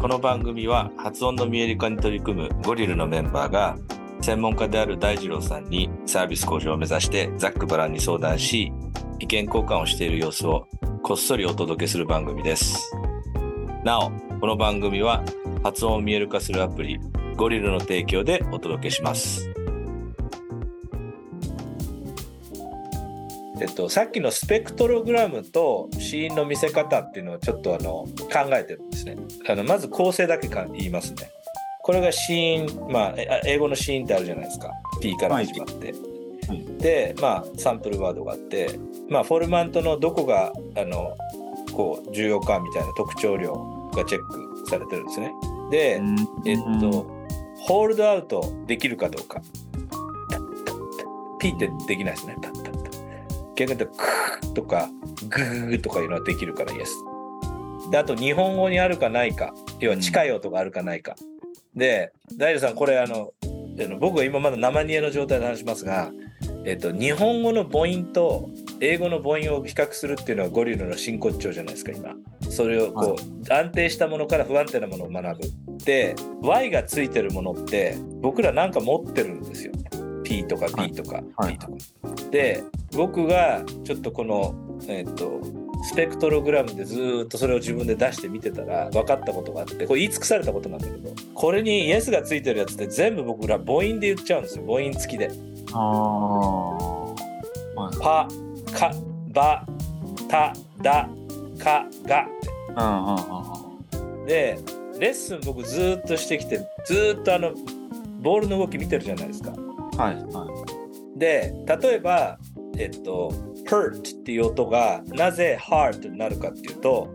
この番組は発音の見える化に取り組むゴリルのメンバーが専門家である大二郎さんにサービス向上を目指してざっくばらんに相談し意見交換をしている様子をこっそりお届けする番組です。なおこの番組は発音を見える化するアプリゴリルの提供でお届けします。えっと、さっきのスペクトログラムと子音の見せ方っていうのをちょっとあの考えてるんですね。あのまず構成だけか言いますね。これが子音、まあ、え英語の子音ってあるじゃないですか。P から始まって。で、まあ、サンプルワードがあって、まあ、フォルマントのどこがあのこう重要かみたいな特徴量がチェックされてるんですね。で、えっと、ホールドアウトできるかどうか。P ってできないですね。パッパッパッ逆に言うと、クーとか、グーとかいうのはできるからイエス。で、あと、日本語にあるかないか、要は近い音があるかないか。で、大丈さん、これ、あの、僕は今まだ生煮えの状態で話しますが、えっと、日本語の母音と英語の母音を比較するっていうのはゴリラの真骨頂じゃないですか、今。それをこう、安定したものから不安定なものを学ぶ。で、Y がついてるものって、僕らなんか持ってるんですよ。P とか B とか。はい P とか。で、僕がちょっとこの、えっと、スペクトログラムでずーっとそれを自分で出して見てたら分かったことがあってこれ言い尽くされたことなんだけどこれにイエスがついてるやつって全部僕ら母音で言っちゃうんですよ。母音付きで。ああ。はい。パカバタダカガうんうんうん。でレッスン僕ずーっとしてきてずーっとあのボールの動き見てるじゃないですかうん。はいはで例えばえっと hurt っていう音がなぜ hard になるかっていうと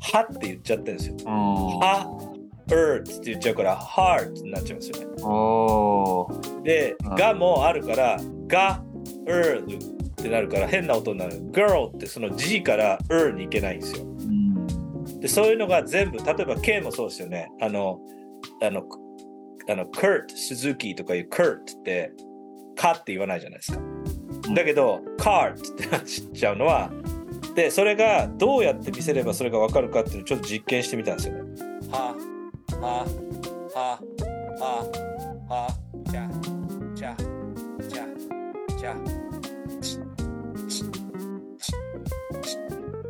はって言っちゃってるんですよ。は hurt って言っちゃうから hard になっちゃうんですよね。でうんがもあるからが er ってなるから変な音になる girl ってその G から er に行けないんですようん。でそういうのが全部例えば K もそうですよねあのあのあの Kurt Suzuki とかいう Kurt ってかって言わないじゃないですか。うん。だけど Cart ってなっちゃうのはでそれがどうやって見せればそれが分かるかっていうのをちょっと実験してみたんですよね。はははははちゃちゃちゃちゃ。ちちち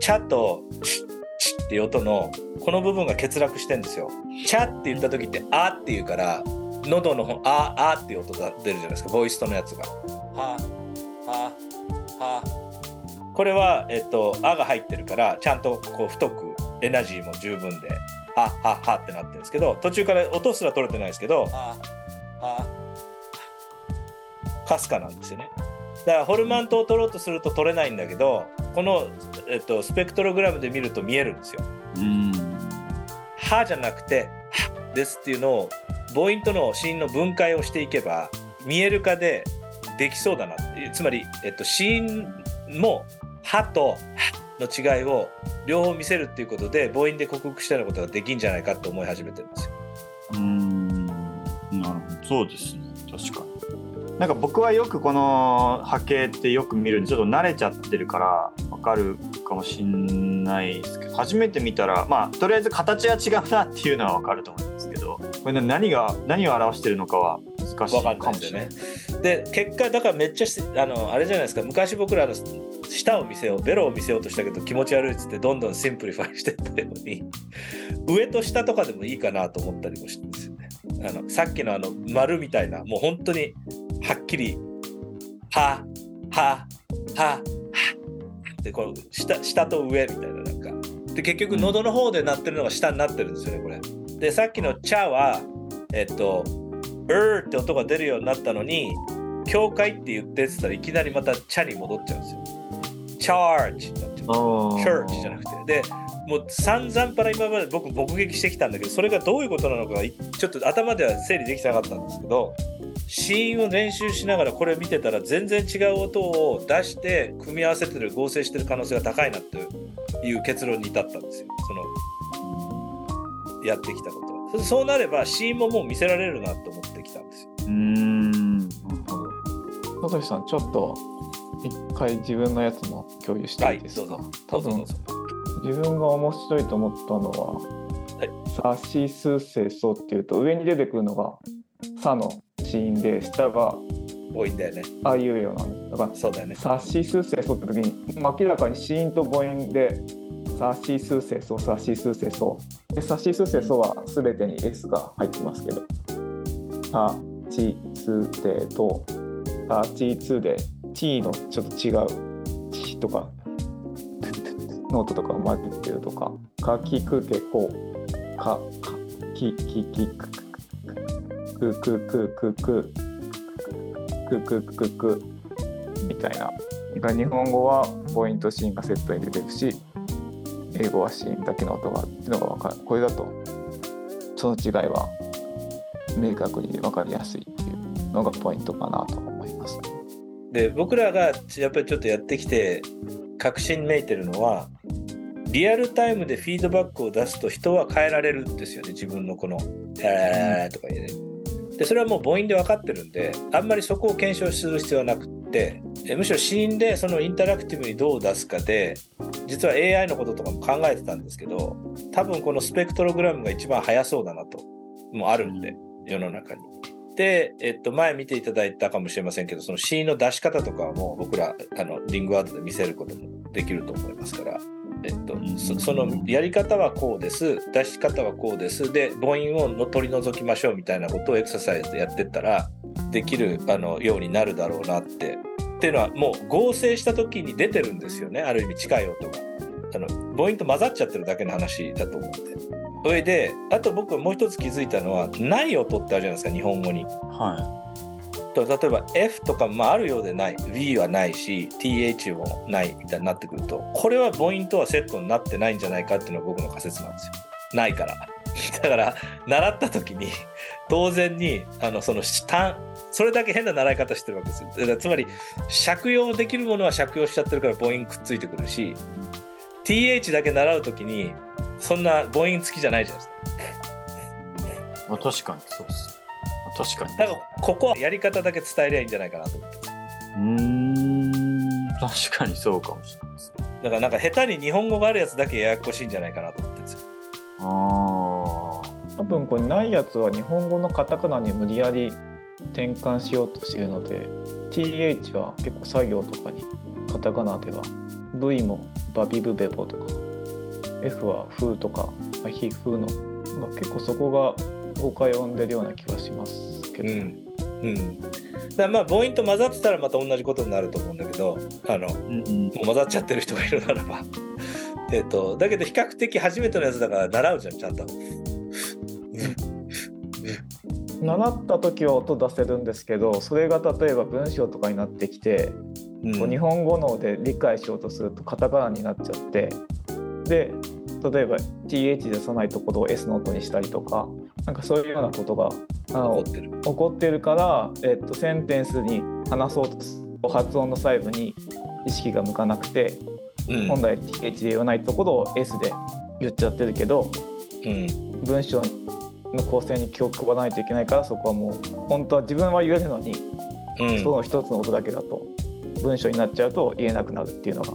ちゃとチチっていう音のこの部分が欠落してんですよ。チャって言った時ってあって言うから喉の方ああっていう音が出るじゃないですかボイストのやつが。はははこれはえっとあが入ってるからちゃんとこう太くエナジーも十分ではははってなってるんですけど途中から音すら取れてないですけどははかすかなんですよね。だからホルマントを取ろうとすると取れないんだけどこの、えっと、スペクトログラムで見ると見えるんですよ。うん。はじゃなくてはですっていうのを母音との子音の分解をしていけば見える化でできそうだなっていうつまり、えっと、子音もはとはの違いを両方見せるっていうことで母音で克服したようなことができんじゃないかと思い始めてるんですよ。うん。なるほど。そうですね。確かに。なんか僕はよくこの波形ってよく見るんでちょっと慣れちゃってるからわかるかもしんないですけど初めて見たらまあとりあえず形は違うなっていうのはわかると思うんですけどこれ何が何を表してるのかは難しいかもしれですよねない。。で結果だからめっちゃあのあれじゃないですか昔僕らの舌を見せようベロを見せようとしたけど気持ち悪いっつってどんどん simplify してったように 上と下とかでもいいかなと思ったりもしてんですよね。あのさっきのあの丸みたいなもう本当にはっきり「はははは」でこの下下と上みたいななんかで結局喉の方で鳴ってるのが下になってるんですよねこれ。でさっきの「チャ」はえっと「うー」って音が出るようになったのに「教会」って言ってたらいきなりまた「チャ」に戻っちゃうんですよ。チャージになっちゃう。チャーチじゃなくて。でもう散々から今まで僕目撃してきたんだけどそれがどういうことなのかいちょっと頭では整理できてなかったんですけどシーンを練習しながらこれ見てたら全然違う音を出して組み合わせてる合成してる可能性が高いなっていう結論に至ったんですよ。そのやってきたこと。そそうなればシーンももう見せられるなと思ってきたんですよ。うーん。なるほど佐藤さんちょっと一回自分のやつも共有していいですか、はいどうぞ。多分自分が面白いと思ったのは「サシスセソ」っていうと上に出てくるのが「サ」の子音で下が多いんだよね。「あいうえお」なだからそうだよね。サシスセソって時に明らかに子音と母音でサシスセソサシスセソでサシスセソは全てに S が入ってますけどサチステとサチツで T のちょっと違うチとかノートとか混ぜてるとかかきくけこかかきききくくくくくくくくくくくみたいな。日本語はポイントシーンがセットに出てるし、英語はシーンだけの音がっていうのが分かる。これだと、その違いは明確に分かりやすいっていうのがポイントかなと思います。で僕らがやっぱりちょっとやってきて確信めいてるのはリアルタイムでフィードバックを出すと人は変えられるんですよね自分のこの「えー」とか言うね。でそれはもう母音で分かってるんであんまりそこを検証する必要はなくってえむしろ死因でそのインタラクティブにどう出すかで実は AI のこととかも考えてたんですけど多分このスペクトログラムが一番速そうだなともうあるんで世の中に。で、えっと、前見ていただいたかもしれませんけどその死因の出し方とかはもう僕らあのリングアートで見せることもできると思いますから。えっと、そそのやり方はこうです。出し方はこうです。で母音をの取り除きましょうみたいなことをエクササイズでやってったらできるあのようになるだろうなって。っていうのはもう合成した時に出てるんですよね。ある意味近い音が。あの母音と混ざっちゃってるだけの話だと思って。それであと僕はもう一つ気づいたのはない音ってあるじゃないですか日本語に。はと例えば F とか、まあ、あるようでない V はないし TH もないみたいになってくるとこれは母音とはセットになってないんじゃないかっていうのが僕の仮説なんですよないから だから習った時に当然にあのその単それだけ変な習い方してるわけですよだつまり借用できるものは借用しちゃってるから母音くっついてくるし TH だけ習う時にそんな母音付きじゃないじゃないですか。ま、確かにそうです。まあ確かに。だからここはやり方だけ伝えりゃいいんじゃないかなと思ってうーん、確かにそうかもしれないです。だからなんか下手に日本語があるやつだけややこしいんじゃないかなと思ってるんですよ。あ多分これないやつは日本語のカタカナに無理やり転換しようとしているので TH は結構作業とかにカタカナでは V もバビブベボとか F はフーとかまあヒフーの、まあ、結構そこが誤解を生んでるような気がしますけど、うん。うん。だまあ母音と混ざってたらまた同じことになると思うんだけど、あの、もあ。うんうん。う混ざっちゃってる人がいるならば。えっと、だけど比較的初めてのやつだから習うじゃん、ちゃんと。習った時は音出せるんですけどそれが例えば文章とかになってきて、うんこう日本語ので理解しようとするとカタカナになっちゃってで例えば TH でさないところを S の音にしたりとかなんかそういうようなことが。起こってるから、えっと、センテンスに話そうとす発音の細部に意識が向かなくてうん。本来 TH で言わないところを S で言っちゃってるけどうん。文章の構成に気を配らないといけないからそこはもう本当は自分は言えるのに、うん。その一つの音だけだと文章になっちゃうと言えなくなるっていうのが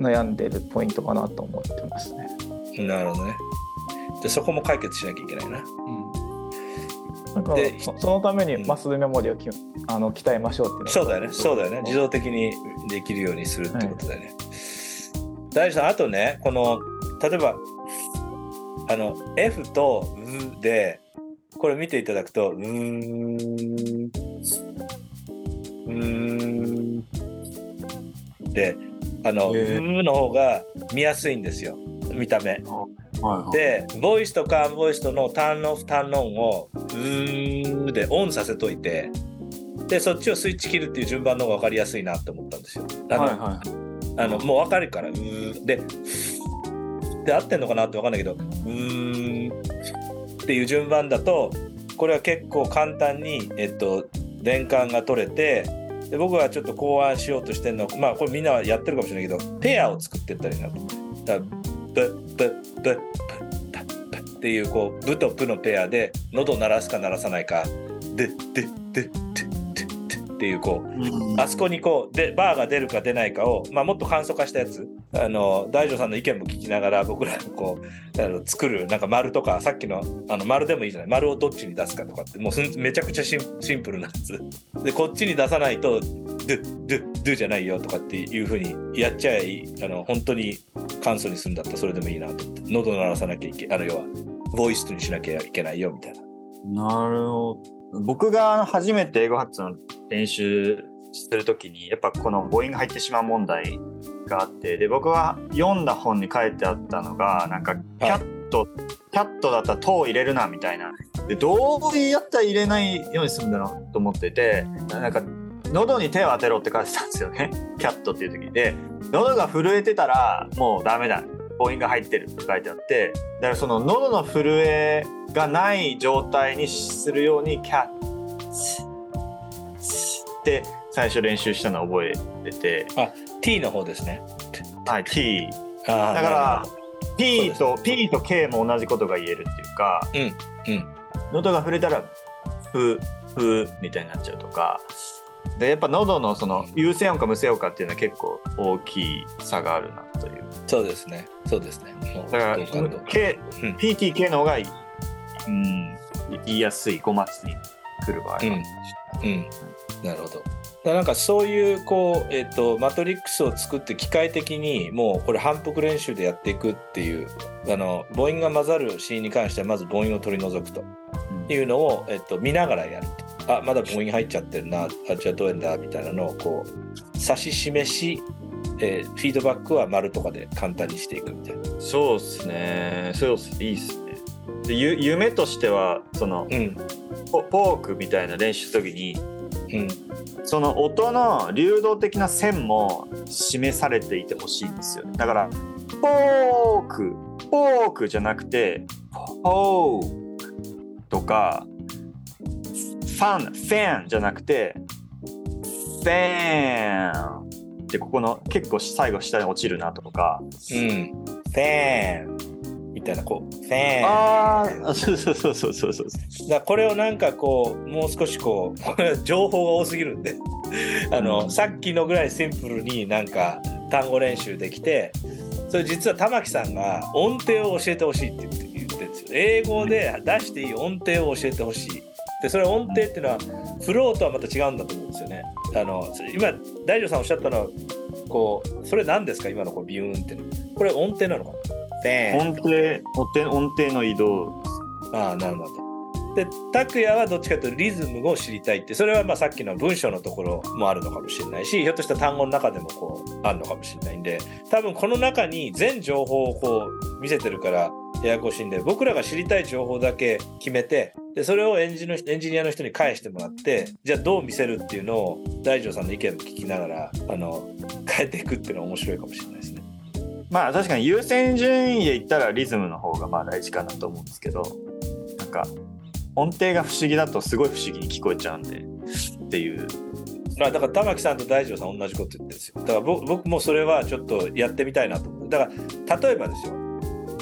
悩んでるポイントかなと思ってますね。なるほどね。で、そこも解決しなきゃいけないな。だからでそそのためにマッスルメモリをきあの鍛えましょうってそうだよね。そうだよね。自動的にできるようにするってことだよね。大事さん、あとね、この、例えば、あの、F と V で、これ見ていただくと、うーん、うーん、で、あの、V の方が見やすいんですよ。見た目。はいはい。で、ボイスとカーンボイスとのターンオフ、ターンオンを、うーんでオンさせといて、で、そっちをスイッチ切るっていう順番の方が分かりやすいなって思ったんですよ。あの、はいはあのもう分かるから、うーで、で、合ってんのかなって分かんないけど、うーんっていう順番だと、これは結構簡単に、えっと、連関が取れて、で僕がちょっと考案しようとしてるのはまあこれみんなはやってるかもしれないけどペアを作ってったらいいなと。だからブッブッブッブッパッパッっていうこうブとプのペアで喉を鳴らすか鳴らさないか。ででででででってっていうこううん。あそこにこうでバーが出るか出ないかを、まあ、もっと簡素化したやつあの大丈さんの意見も聞きながら僕らがこうあの作るなんか丸とかさっきのあの丸でもいいじゃない丸をどっちに出すかとかってもうめちゃくちゃシンシンプルなやつでこっちに出さないとドゥドゥドゥじゃないよとかっていうふうにやっちゃいあの本当に簡素にするんだったらそれでもいいなと思って喉鳴らさなきゃいけあの要はボイスにしなきゃいけないよみたいな。なるほど。僕が初めて英語発音練習するときに、やっぱこの母音が入ってしまう問題があって、で、僕は読んだ本に書いてあったのが、なんか、キャット、キャットだったら「と」を入れるなみたいな。で、どうやったら入れないようにするんだろうと思ってて、なんか、喉に手を当てろって書いてたんですよね。キャットっていう時で、喉が震えてたらもうダメだ。母音が入ってるって書いてあって、だからその喉の震えがない状態にするようにキャッツって最初練習したのを覚えてて、T の方ですね。はい、T。だから P と P と K も同じことが言えるっていうか、どうん。喉が触れたらふふみたいになっちゃうとか。でやっぱ喉のその有声音か無声音かっていうのは結構大きい差があるなという。そうですね。そうですね。だから K うん。PTK の方がいい、うん、言いやすい5月に来る場合は、うん、なるほど。なんかそういうこう、えっとマトリックスを作って機械的にもうこれ反復練習でやっていくっていうあの母音が混ざるシーンに関してはまず母音を取り除くと。いうのを、えっと見ながらやると。あまだ母音入っちゃってるなあじゃあどうやんだみたいなのをこう指し示し、えーフィードバックは丸とかで簡単にしていくみたいな。そうっすね。そうっす。いいっす。ねでゆ夢としてはそのうん。ポポークみたいな練習する時にうん。その音の流動的な線も示されていてほしいんですよね。だからポークポークじゃなくてポークとかファンフェンじゃなくてフェンでここの結構最後下に落ちるなとかうん、ファン。みたいなこうファンああそうそうそうそうそうそう。だこれをなんかこうもう少しこう 情報が多すぎるんで。あの、うん。さっきのぐらいシンプルになんか単語練習できてそれ実は玉木さんが音程を教えてほしいって言って言ってるんですよ。英語で出していい音程を教えてほしい。でそれ音程っていうのはフローとはまた違うんだと思うんですよね。あの今大丈さんおっしゃったのはこうそれ何ですか？今のこうビューンってこれ音程なのかな？音程音程音程の移動ああなるほど。で拓也はどっちかというとリズムを知りたいってそれはまあさっきの文章のところもあるのかもしれないしひょっとしたら単語の中でもこうあるのかもしれないんで多分この中に全情報をこう見せてるからややこしいんで僕らが知りたい情報だけ決めてでそれをエンジのエンジニアの人に返してもらってじゃあどう見せるっていうのを大丈さんの意見を聞きながらあの変えていくっていうのは面白いかもしれないですね。まあ確かに優先順位で言ったらリズムの方がまあ大事かなと思うんですけどなんか音程が不思議だとすごい不思議に聞こえちゃうんでっていうまあだから玉木さんと大丈さん同じこと言ってるんですよ。だから僕僕もそれはちょっとやってみたいなと思う。だから例えばですよ。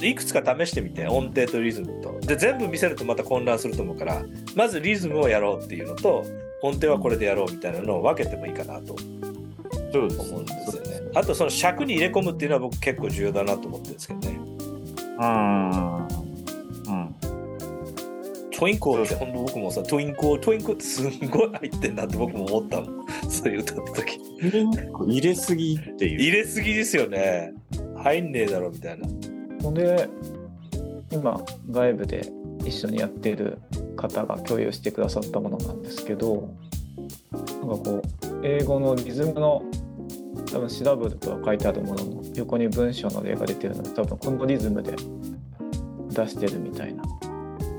いくつか試してみて音程とリズムと。で全部見せるとまた混乱すると思うからまずリズムをやろうっていうのと音程はこれでやろうみたいなのを分けてもいいかなと思うんですよね。あとその尺に入れ込むっていうのは僕結構重要だなと思ってるんですけどね。うんうんトゥインコーって本当僕もさトゥインコートゥインコーってすんごい入ってんなって僕も思ったもん。そういう歌った時。入れすぎっていう入れすぎですよね。入んねえだろみたいな。ほんで今外部で一緒にやってる方が共有してくださったものなんですけどなんかこう英語のリズムの多分調べると書いてあるものの。横に文章の例が出てるの。で多分このリズムで出してるみたいな。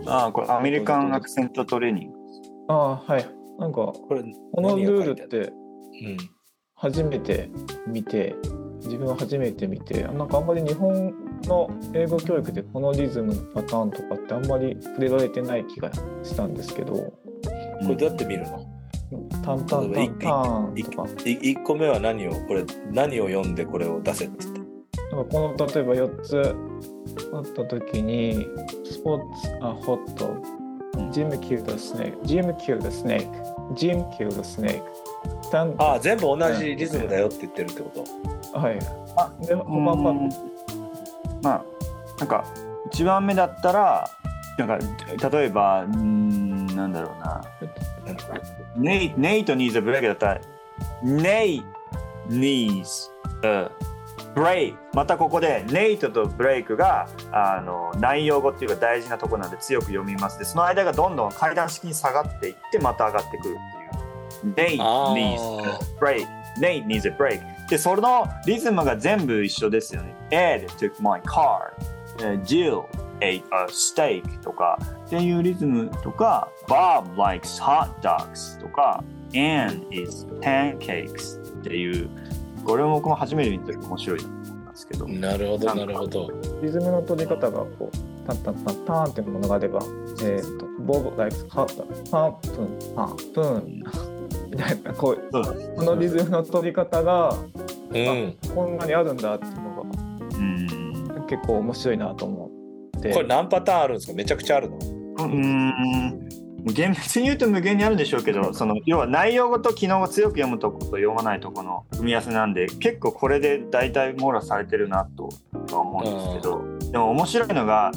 ああこれアメリカンアクセントトレーニング。ああはい。なんかこれこのルールって。初めて見て自分は初めて見てなんかあんまり日本の英語教育でこのリズムのパターンとかってあんまり触れられてない気がしたんですけど。これどうやって見るの、タンタンタンターンとかい1個目は何をこれ何を読んでこれを出せって。言ってなんかこの例えば4つあった時にスポーツあホット。Jim killed a snake. Jim killed a snake. Jim killed a snake. たんああ、全部同じリズムだよって言ってるってこと？はい。あで、他はうん。まあなんか1番目だったらなんか例えばうーんなんだろうなネイネイとニーズブレイクだったらネイニーズブレイクまたここでネイトとブレイクがあの内容語っていうか大事なところなんで強く読みます。でその間がどんどん階段式に下がっていってまた上がってくるっていう。ネイあー。ニーズ break Nate needs break でそのリズムが全部一緒ですよね。Ed took my car. uh, Jill ate a steak とかっていうリズムとか Bob likes hot dogs とか Anne eats pancakes っていうこれも僕も初めて見た時面白いと思ったんですけど、なるほど、なるほど。リズムの取り方がこう、タンタンタンタンっていうものがあれば、えっ、と、ボブ、ライク、ハッパン、プン、パン、プン、みたいな、こう、このリズムの取り方が、うん。こんなにあるんだっていうのうん。が結構面白いなと思って。これ何パターンあるんですか？めちゃくちゃあるの？うん。厳密に言うと無限にあるんでしょうけどその要は内容語と機能が強く読むとこと読まないとこの組み合わせなんで結構これで大体網羅されてるなとは思うんですけどでも面白いのが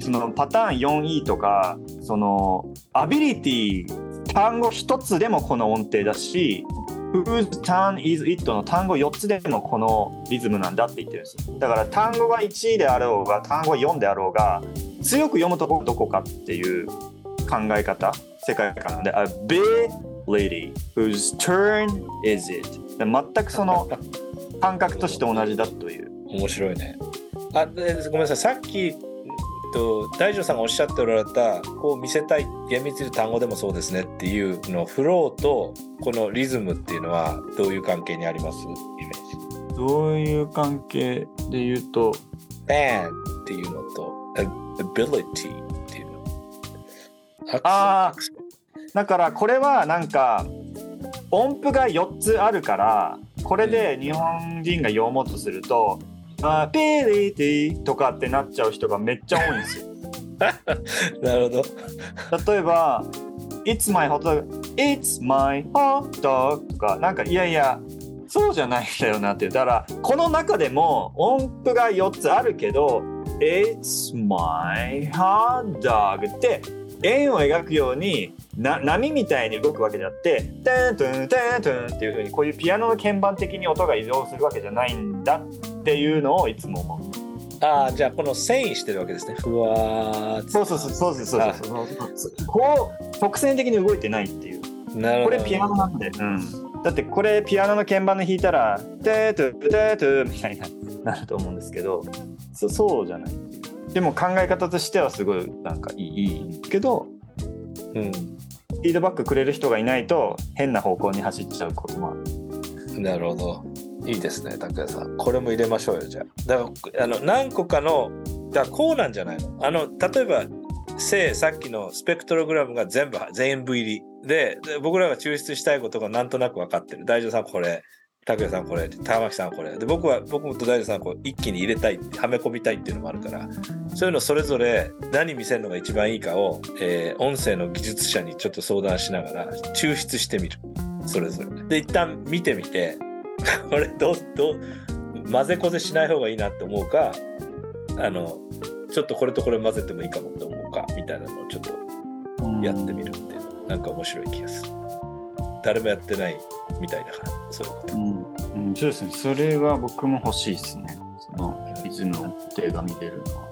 そのパターン 4E とかそのアビリティ単語一つでもこの音程だし Whose turn is it の単語4つでもこのリズムなんだって言ってるんですよ。だから単語が1位であろうが単語が4であろうが強く読むとこどこかっていう考え方世界観なんで A ability whose turn is it? 全くその感覚として同じだという。面白いね。あごめんなさい、さっき、と大丈さんがおっしゃっておられた、こう見せたい、厳密に単語でもそうですねっていうの、フローとこのリズムっていうのはどういう関係にあります？イメージ。どういう関係で言うと？Band っていうのと ability っていうの。あだからこれはなんか音符が4つあるからこれで日本人が読もうとすると「アビリティ」とかってなっちゃう人がめっちゃ多いんですよ。なるほど。例えば「It's my hot dog」「It's my hot dog」とかなんかいやいやそうじゃないんだよなっていうだからこの中でも音符が4つあるけど「It's my hot dog」って円を描くようにな波みたいに動くわけであって「テントゥンテントゥン」っていう風にこういうピアノの鍵盤的に音が移動するわけじゃないんだっていうのをいつも思う。ああ、じゃあこの遷移してるわけですね。ふわそうそうそうそうそうそうそうこう直線的に動いてないっていう。なるほど。これピアノなんで、うん、だってこれピアノの鍵盤で弾いたら「テートゥテートゥ」みたいななると思うんですけどそそうじゃないでも考え方としてはすごいなんかいいいいけどうん。フィードバックくれる人がいないと変な方向に走っちゃうこともある。なるほど。いいですね、拓也さん。これも入れましょうよ、じゃあ。だから、あの、何個かの、だからこうなんじゃないの？あの、例えば、せさっきのスペクトログラムが全部、全部入り。で、僕らが抽出したいことがなんとなく分かってる。大丈夫さんこれ、拓也さんこれ、玉木さんこれ。で、僕は、僕もと大丈夫さんこう一気に入れたい、はめ込みたいっていうのもあるから、そういうのそれぞれ何見せるのが一番いいかを、えー音声の技術者にちょっと相談しながら抽出してみる。それぞれ。で、一旦見てみて、これどう、どう、混ぜこぜしない方がいいなって思うか、あの、ちょっとこれとこれ混ぜてもいいかもって思うか、みたいなのをちょっとやってみるっていうのなんか面白い気がする。誰もやってないみたいだから、そういうこと。うんうん、そうですねそれは僕も欲しいですねそのリズムの手が見れるのは。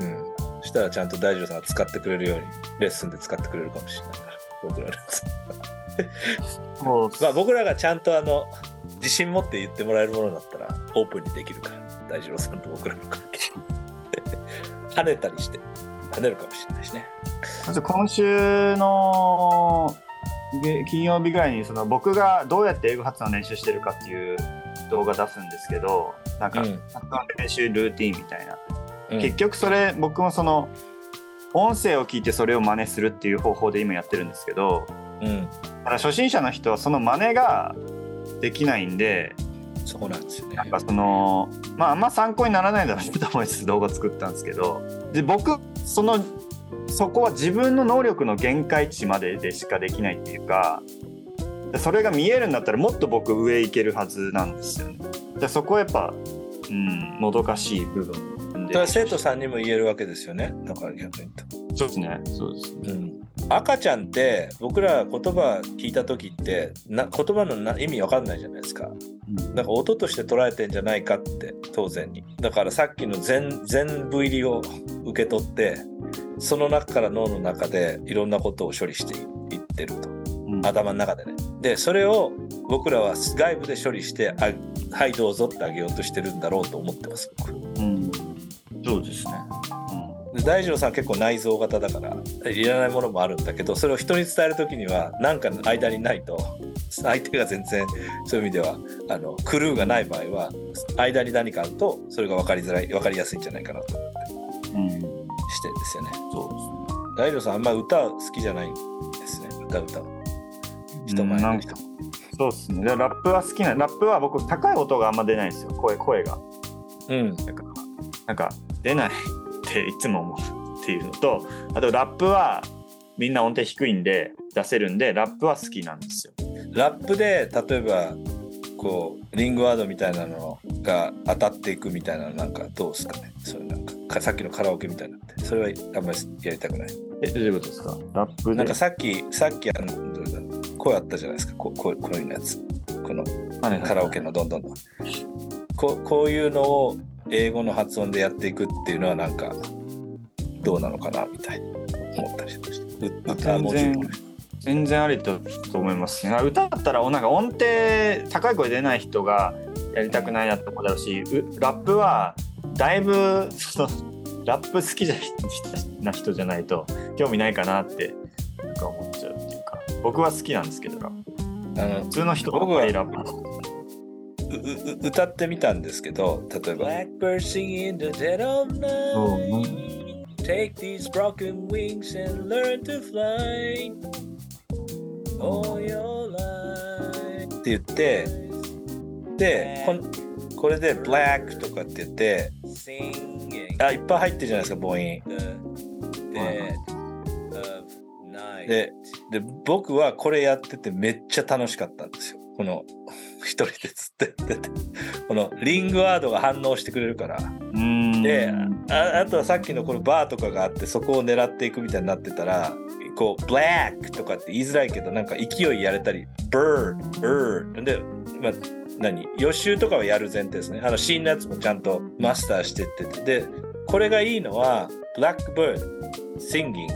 うん。したらちゃんと大丈夫さんが使ってくれるように、レッスンで使ってくれるかもしれないから、僕らのやつ。まあ僕らがちゃんとあの、自信持って言ってもらえるものだったら、オープンにできるから、大二郎さんと僕らの関係。跳ねたりして、跳ねるかもしれないしね。まず今週のげ金曜日ぐらいにその僕がどうやって英語発音練習してるかっていう動画出すんですけどなんかうん発音練習ルーティンみたいな、うん結局それ僕もその音声を聞いてそれを真似するっていう方法で今やってるんですけどうん。ただ初心者の人はその真似ができないんでそこなんですよね。なんかそのまああんま参考にならないだろうなと思いつつ動画作ったんですけどで僕そのそこは自分の能力の限界値まででしかできないっていうかそれが見えるんだったらもっと僕上行けるはずなんですよね。でそこはやっぱ、うん、もどかしい部分それは生徒さんにも言えるわけですよね。だから逆にと。そうですね。そうですね。うん赤ちゃんって僕ら言葉聞いた時ってな言葉のな意味わかんないじゃないですか。なんか音として捉えてんじゃないかって当然に。だからさっきの全全部入りを受け取ってその中から脳の中でいろんなことを処理していってると。うん頭の中でね。でそれを僕らは外部で処理してあはいどうぞってあげようとしてるんだろうと思ってます僕。うん、そうですね。で大二郎さん結構内臓型だからいらないものもあるんだけどそれを人に伝える時には何かの間にないと相手が全然そういう意味ではあのクルーがない場合は間に何かあるとそれが分かりづらい分かりやすいんじゃないかなと思ってうん、うん、してるんですよね。そう大二郎さんあんまり歌好きじゃないんですね歌歌う人前の人そうですね。でラップは好きな、ラップは僕高い音があんま出ないんですよ。声声が。うんだからなんか出ないっていつも思うっていうのと、あとラップはみんな音程低いんで出せるんでラップは好きなんですよ。ラップで例えばこうリングワードみたいなのが当たっていくみたいなのなんかどうですかね？そういうなんかかさっきのカラオケみたいな。のってそれはあんまりやりたくない？えどういうことですか？ラップで？なんかさっきさっきあのどれだ声あったじゃないですか？ここうこういうやつ。このカラオケのどんどん。どんここういうのを英語の発音でやっていくっていうのはなんかどうなのかなみたいに思ったりしましたう歌全文字然全然ありだと思いますね。歌だったらなんか音程高い声出ない人がやりたくないなって思うだろうし、うラップはだいぶそのラップ好きじゃな人じゃないと興味ないかなってなんか思っちゃうっていうか、僕は好きなんですけどラップ。あの普通の人ばっかりラップ。歌ってみたんですけど例えば「Blackbird singing in the dead of night Take these broken wings and learn to fly all your life」って言ってでこんこれで「Black」とかって言ってあいっぱい入ってるじゃないですか母音でで僕はこれやっててめっちゃ楽しかったんですよこの一人でつっっててこのリングワードが反応してくれるから。うん。でああとはさっきのこのバーとかがあってそこを狙っていくみたいになってたらこう「black」とかって言いづらいけどなんか勢いやれたり「bird」「bird」で、まあ、何？予習とかはやる前提ですね。あのシーンのやつもちゃんとマスターしてってて。でこれがいいのは「blackbird singing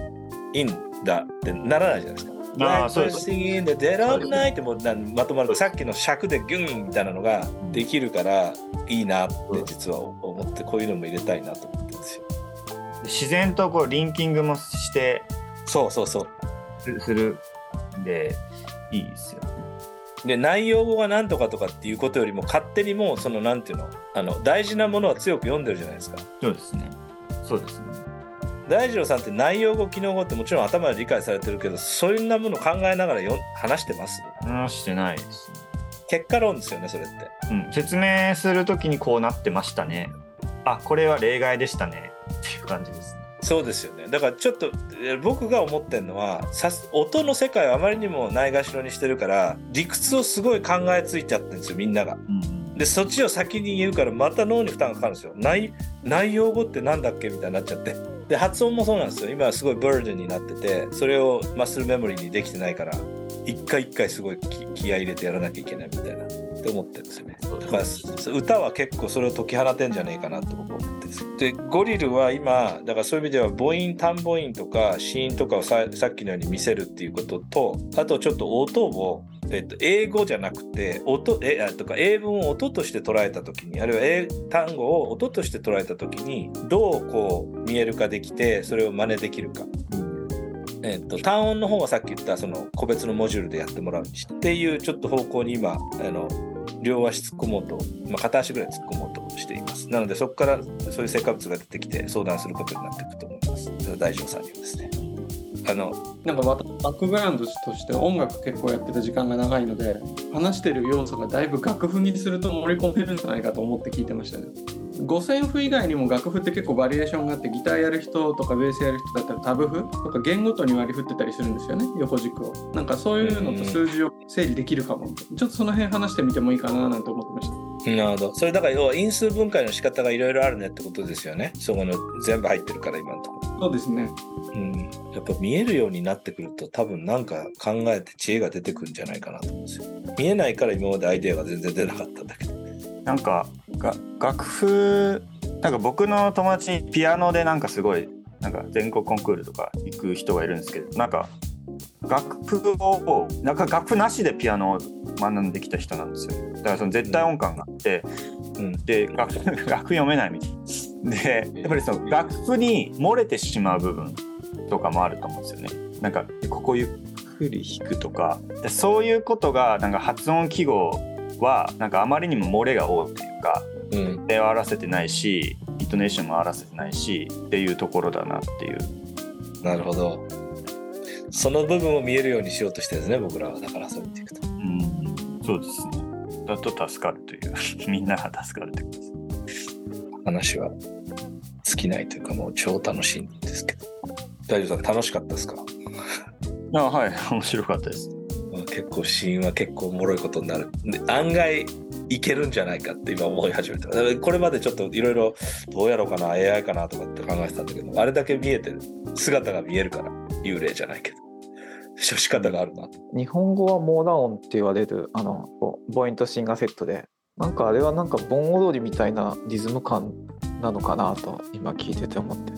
in」だってならないじゃないですか。あーそう Blackbird です singing in the dead of night ってもまとまるとさっきの尺でギュンみたいなのができるからいいなって実は思ってこういうのも入れたいなと思ってるんですよ。自然とこうリンキングもしてそうそうそう。すするんでいいですよね。で内容語が何とかとかっていうことよりも勝手にもうそのなんていうのあの大事なものは強く読んでるじゃないですか。そうですね。そうですね。大二郎さんって内容語機能語ってもちろん頭で理解されてるけどそういうなもの考えながらよ話してます？話してないですね。結果論ですよねそれって。うん、説明するときにこうなってましたね。あこれは例外でしたねっていう感じですね。そうですよねだからちょっとえ僕が思ってるのはさす音の世界をあまりにもないがしろにしてるから理屈をすごい考えついちゃってるんですよみんなが。うんでそっちを先に言うからまた脳に負担がかかるんですよ内内容語ってなんだっけ？みたいになっちゃってで発音もそうなんですよ。今はすごいブーデンになっててそれをマッスルメモリーにできてないから一回一回すごい気気合い入れてやらなきゃいけないみたいな。って思ってるんですよね。だからそ歌は結構それを解き放てんじゃねえかなと僕は思ってるんでゴリルは今だからそういう意味では母音単母音とか子音とかをささっきのように見せるっていうこととあとちょっと音をえっと、英語じゃなくて音えあとか英文を音として捉えた時にあるいは英単語を音として捉えた時にどうこう見えるかできてそれを真似できるか、えっと、単音の方はさっき言ったその個別のモジュールでやってもらうにしてっていうちょっと方向に今あの両足突っ込もうと、まあ、片足ぐらい突っ込もうとしています。なのでそこからそういう成果物が出てきて相談することになっていくと思います。それは大丈夫さんにはですねあのなんかバックグラウンドとして音楽結構やってた時間が長いので話してる要素がだいぶ楽譜にすると盛り込めるんじゃないかと思って聞いてましたね五線譜以外にも楽譜って結構バリエーションがあってギターやる人とかベースやる人だったらタブ譜とか弦ごとに割り振ってたりするんですよね横軸をなんかそういうのと数字を整理できるかもちょっとその辺話してみてもいいかななんて思ってましたなるほど。それだから要は因数分解の仕方がいろいろあるねってことですよね。そこの全部入ってるから今のところ。そうですねうん。やっぱ見えるようになってくると多分なんか考えて知恵が出てくるんじゃないかなと思うんですよ。見えないから今までアイデアが全然出なかったんだけど。なんかが楽譜なんか僕の友達にピアノでなんかすごいなんか全国コンクールとか行く人がいるんですけどなんか楽譜をなんか楽譜なしでピアノを学んできた人なんですよだからその絶対音感があって、うん。で楽譜楽譜読めないみたいでやっぱりその楽譜に漏れてしまう部分とかもあると思うんですよねなんかここゆっくり弾くとかでそういうことがなんか発音記号はなんかあまりにも漏れが多いというかうん。手を合わせてないしイントネーションも合わせてないしっていうところだなっていうなるほど。その部分を見えるようにしようとしてるんですね、僕らは。だからそう見ていくと。うんそうですねだと助かるという みんなが助かるってことです話は尽きないというか、もう超楽しいんですけど。大丈夫ですか？楽しかったですか？あはい面白かったです結構シーンは結構おもろいことになる。で案外いけるんじゃないかって今思い始めた。これまでちょっといろいろどうやろうかな AI かなとかって考えてたんだけど、あれだけ見えてる姿が見えるから幽霊じゃないけど。処し方があるな。日本語はモーダ音って言われるあのこう母音と芯がセットでなんかあれはなんか盆踊りみたいなリズム感なのかなと今聞いてて思って。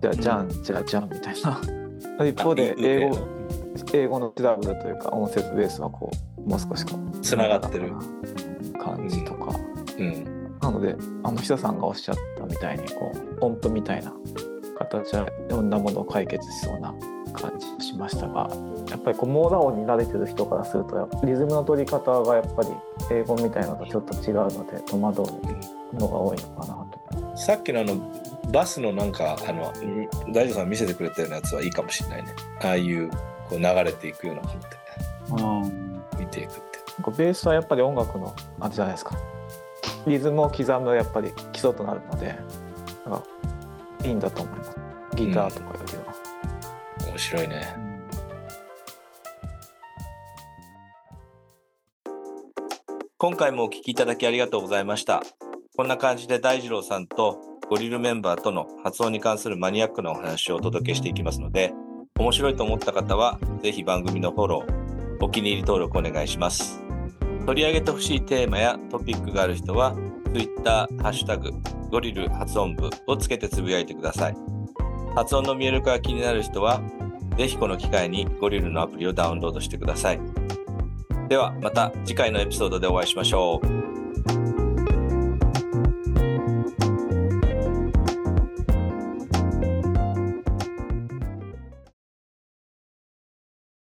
じゃあじゃんじゃあじゃんみたいな。一方で英語英語のトラブルというか音節ベースはこうもう少しこうつながってる。感じとか、うん。なのであの久さんがおっしゃったみたいにこう音符みたいな形はいろんなものを解決しそうな感じがしましたがやっぱりこうモーダ音に慣れてる人からするとリズムの取り方がやっぱり英語みたいなのとちょっと違うので戸惑うのが多いのかなと。さっきのあのバスのなんかあの大丈夫さん見せてくれたようなやつはいいかもしれないね。ああいうこう流れていくようなもので見ていくって。こうベースはやっぱり音楽のあれじゃないですかリズムを刻むやっぱり基礎となるのでいいんだと思いますギターとかよりは。面白いね。今回もお聞きいただきありがとうございました。こんな感じで大二郎さんとゴリルメンバーとの発音に関するマニアックなお話をお届けしていきますので、面白いと思った方は、ぜひ番組のフォロー、お気に入り登録お願いします。取り上げてほしいテーマやトピックがある人は、Twitter、ハッシュタグ、ゴリル発音部をつけてつぶやいてください。発音の見える化が気になる人は、ぜひこの機会にゴリルのアプリをダウンロードしてください。ではまた次回のエピソードでお会いしましょう。